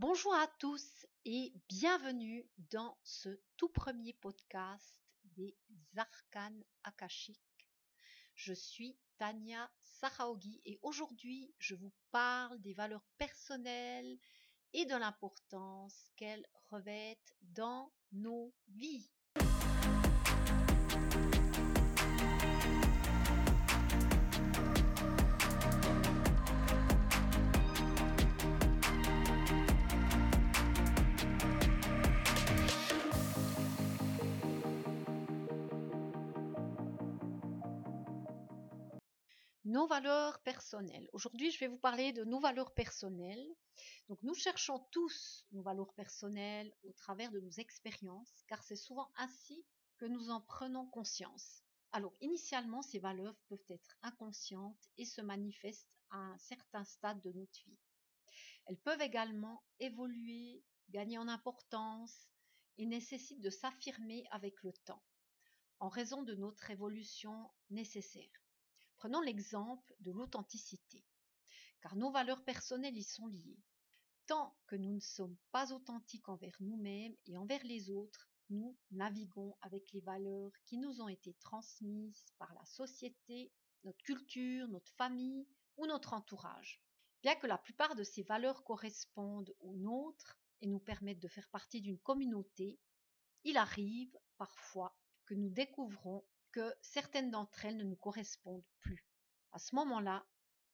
Bonjour à tous et bienvenue dans ce tout premier podcast des arcanes akashiques. Je suis Tania Sahaogi et aujourd'hui je vous parle des valeurs personnelles et de l'importance qu'elles revêtent dans nos vies. Nos valeurs personnelles. Aujourd'hui, je vais vous parler de nos valeurs personnelles. Donc, nous cherchons tous nos valeurs personnelles au travers de nos expériences, car c'est souvent ainsi que nous en prenons conscience. Alors, initialement, ces valeurs peuvent être inconscientes et se manifestent à un certain stade de notre vie. Elles peuvent également évoluer, gagner en importance et nécessitent de s'affirmer avec le temps, en raison de notre évolution nécessaire. Prenons l'exemple de l'authenticité, car nos valeurs personnelles y sont liées. Tant que nous ne sommes pas authentiques envers nous-mêmes et envers les autres, nous naviguons avec les valeurs qui nous ont été transmises par la société, notre culture, notre famille ou notre entourage. Bien que la plupart de ces valeurs correspondent aux nôtres et nous permettent de faire partie d'une communauté, il arrive parfois que nous découvrons que certaines d'entre elles ne nous correspondent plus. À ce moment-là,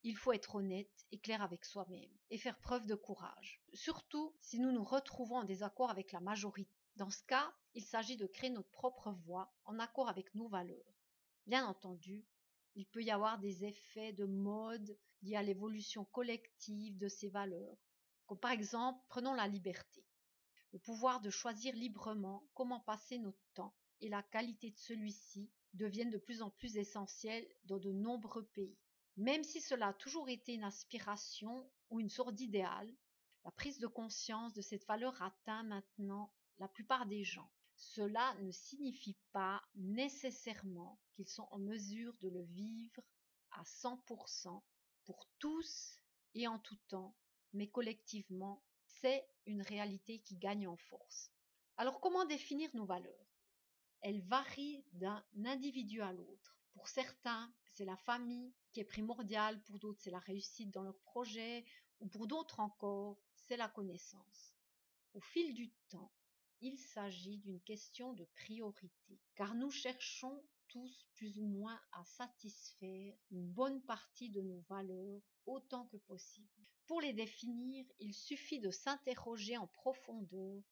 il faut être honnête et clair avec soi-même et faire preuve de courage, surtout si nous nous retrouvons en désaccord avec la majorité. Dans ce cas, il s'agit de créer notre propre voie en accord avec nos valeurs. Bien entendu, il peut y avoir des effets de mode liés à l'évolution collective de ces valeurs, comme par exemple, prenons la liberté, le pouvoir de choisir librement comment passer notre temps et la qualité de celui-ci deviennent de plus en plus essentielles dans de nombreux pays. Même si cela a toujours été une aspiration ou une sorte d'idéal, la prise de conscience de cette valeur atteint maintenant la plupart des gens. Cela ne signifie pas nécessairement qu'ils sont en mesure de le vivre à 100% pour tous et en tout temps, mais collectivement, c'est une réalité qui gagne en force. Alors comment définir nos valeurs? Elle varie d'un individu à l'autre. Pour certains, c'est la famille qui est primordiale, pour d'autres, c'est la réussite dans leur projet, ou pour d'autres encore, c'est la connaissance. Au fil du temps, il s'agit d'une question de priorité, car nous cherchons tous plus ou moins à satisfaire une bonne partie de nos valeurs autant que possible. Pour les définir, il suffit de s'interroger en profondeur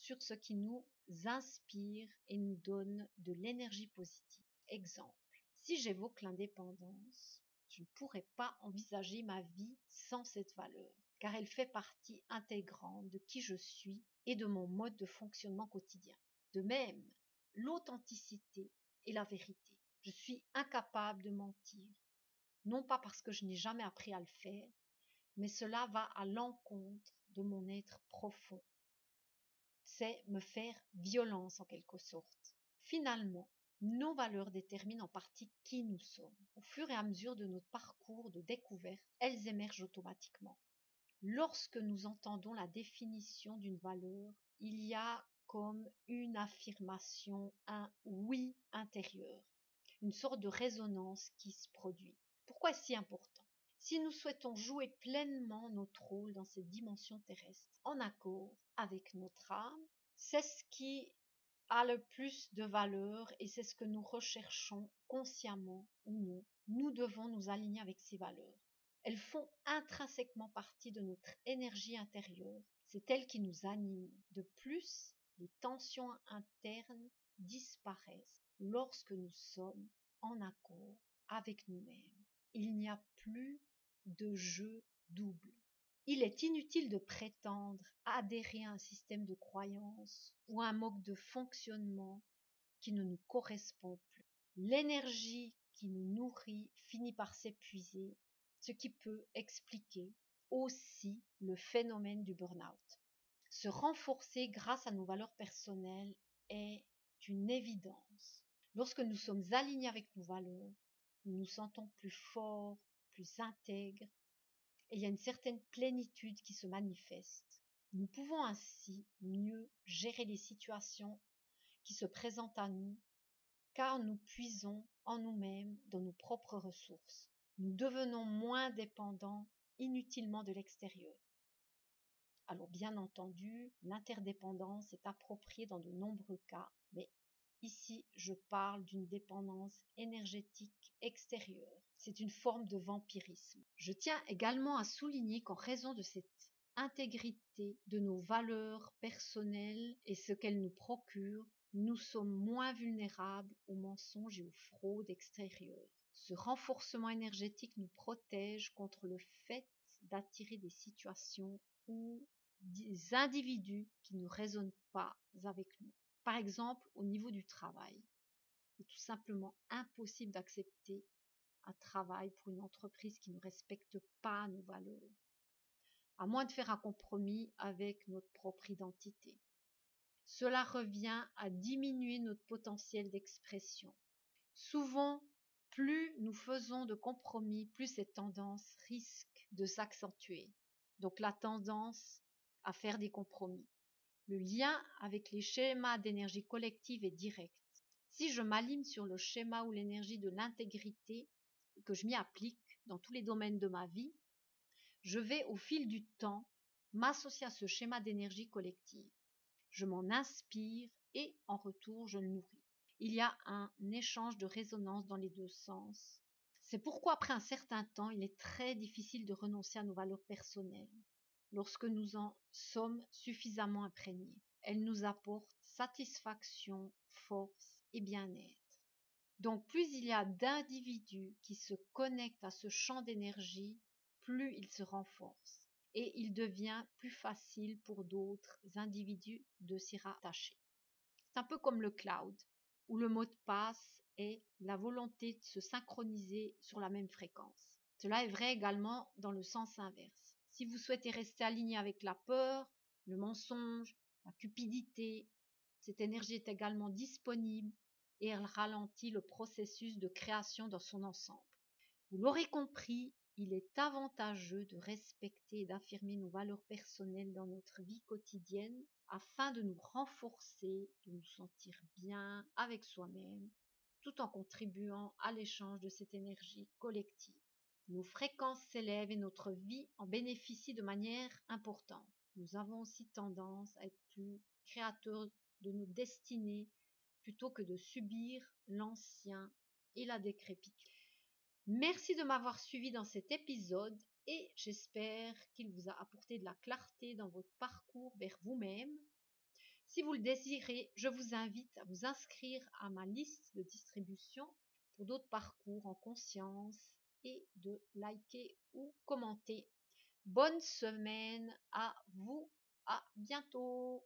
sur ce qui nous inspire et nous donne de l'énergie positive. Exemple, si j'évoque l'indépendance, je ne pourrais pas envisager ma vie sans cette valeur, car elle fait partie intégrante de qui je suis et de mon mode de fonctionnement quotidien. De même, l'authenticité et la vérité. Je suis incapable de mentir, non pas parce que je n'ai jamais appris à le faire, mais cela va à l'encontre de mon être profond c'est me faire violence en quelque sorte. Finalement, nos valeurs déterminent en partie qui nous sommes. Au fur et à mesure de notre parcours de découverte, elles émergent automatiquement. Lorsque nous entendons la définition d'une valeur, il y a comme une affirmation, un oui intérieur, une sorte de résonance qui se produit. Pourquoi si important? Si nous souhaitons jouer pleinement notre rôle dans cette dimension terrestre, en accord avec notre âme, c'est ce qui a le plus de valeur et c'est ce que nous recherchons consciemment ou non. Nous devons nous aligner avec ces valeurs. Elles font intrinsèquement partie de notre énergie intérieure. C'est elles qui nous animent. De plus, les tensions internes disparaissent lorsque nous sommes en accord avec nous-mêmes. Il n'y a plus de jeu double. Il est inutile de prétendre adhérer à un système de croyance ou à un mode de fonctionnement qui ne nous correspond plus. L'énergie qui nous nourrit finit par s'épuiser, ce qui peut expliquer aussi le phénomène du burn-out. Se renforcer grâce à nos valeurs personnelles est une évidence. Lorsque nous sommes alignés avec nos valeurs, nous nous sentons plus forts, plus intègre, et il y a une certaine plénitude qui se manifeste. Nous pouvons ainsi mieux gérer les situations qui se présentent à nous car nous puisons en nous-mêmes dans nos propres ressources. Nous devenons moins dépendants inutilement de l'extérieur. Alors bien entendu, l'interdépendance est appropriée dans de nombreux cas, mais ici je parle d'une dépendance énergétique extérieure. C'est une forme de vampirisme. Je tiens également à souligner qu'en raison de cette intégrité de nos valeurs personnelles et ce qu'elles nous procurent, nous sommes moins vulnérables aux mensonges et aux fraudes extérieures. Ce renforcement énergétique nous protège contre le fait d'attirer des situations ou des individus qui ne résonnent pas avec nous. Par exemple, au niveau du travail. C'est tout simplement impossible d'accepter un travail pour une entreprise qui ne respecte pas nos valeurs, à moins de faire un compromis avec notre propre identité. Cela revient à diminuer notre potentiel d'expression. Souvent, plus nous faisons de compromis, plus cette tendance risque de s'accentuer. Donc la tendance à faire des compromis. Le lien avec les schémas d'énergie collective est direct. Si je m'aligne sur le schéma ou l'énergie de l'intégrité que je m'y applique dans tous les domaines de ma vie, je vais au fil du temps m'associer à ce schéma d'énergie collective je m'en inspire et en retour je le nourris. Il y a un échange de résonance dans les deux sens. C'est pourquoi après un certain temps, il est très difficile de renoncer à nos valeurs personnelles lorsque nous en sommes suffisamment imprégnés. Elles nous apportent satisfaction, force et bien-être. Donc plus il y a d'individus qui se connectent à ce champ d'énergie, plus il se renforce et il devient plus facile pour d'autres individus de s'y rattacher. C'est un peu comme le cloud, où le mot de passe est la volonté de se synchroniser sur la même fréquence. Cela est vrai également dans le sens inverse. Si vous souhaitez rester aligné avec la peur, le mensonge, la cupidité, cette énergie est également disponible et elle ralentit le processus de création dans son ensemble. Vous l'aurez compris, il est avantageux de respecter et d'affirmer nos valeurs personnelles dans notre vie quotidienne afin de nous renforcer, de nous sentir bien avec soi-même, tout en contribuant à l'échange de cette énergie collective. Nos fréquences s'élèvent et notre vie en bénéficie de manière importante. Nous avons aussi tendance à être plus créateurs de nos destinées plutôt que de subir l'ancien et la décrépitude. Merci de m'avoir suivi dans cet épisode et j'espère qu'il vous a apporté de la clarté dans votre parcours vers vous-même. Si vous le désirez, je vous invite à vous inscrire à ma liste de distribution pour d'autres parcours en conscience et de liker ou commenter. Bonne semaine à vous, à bientôt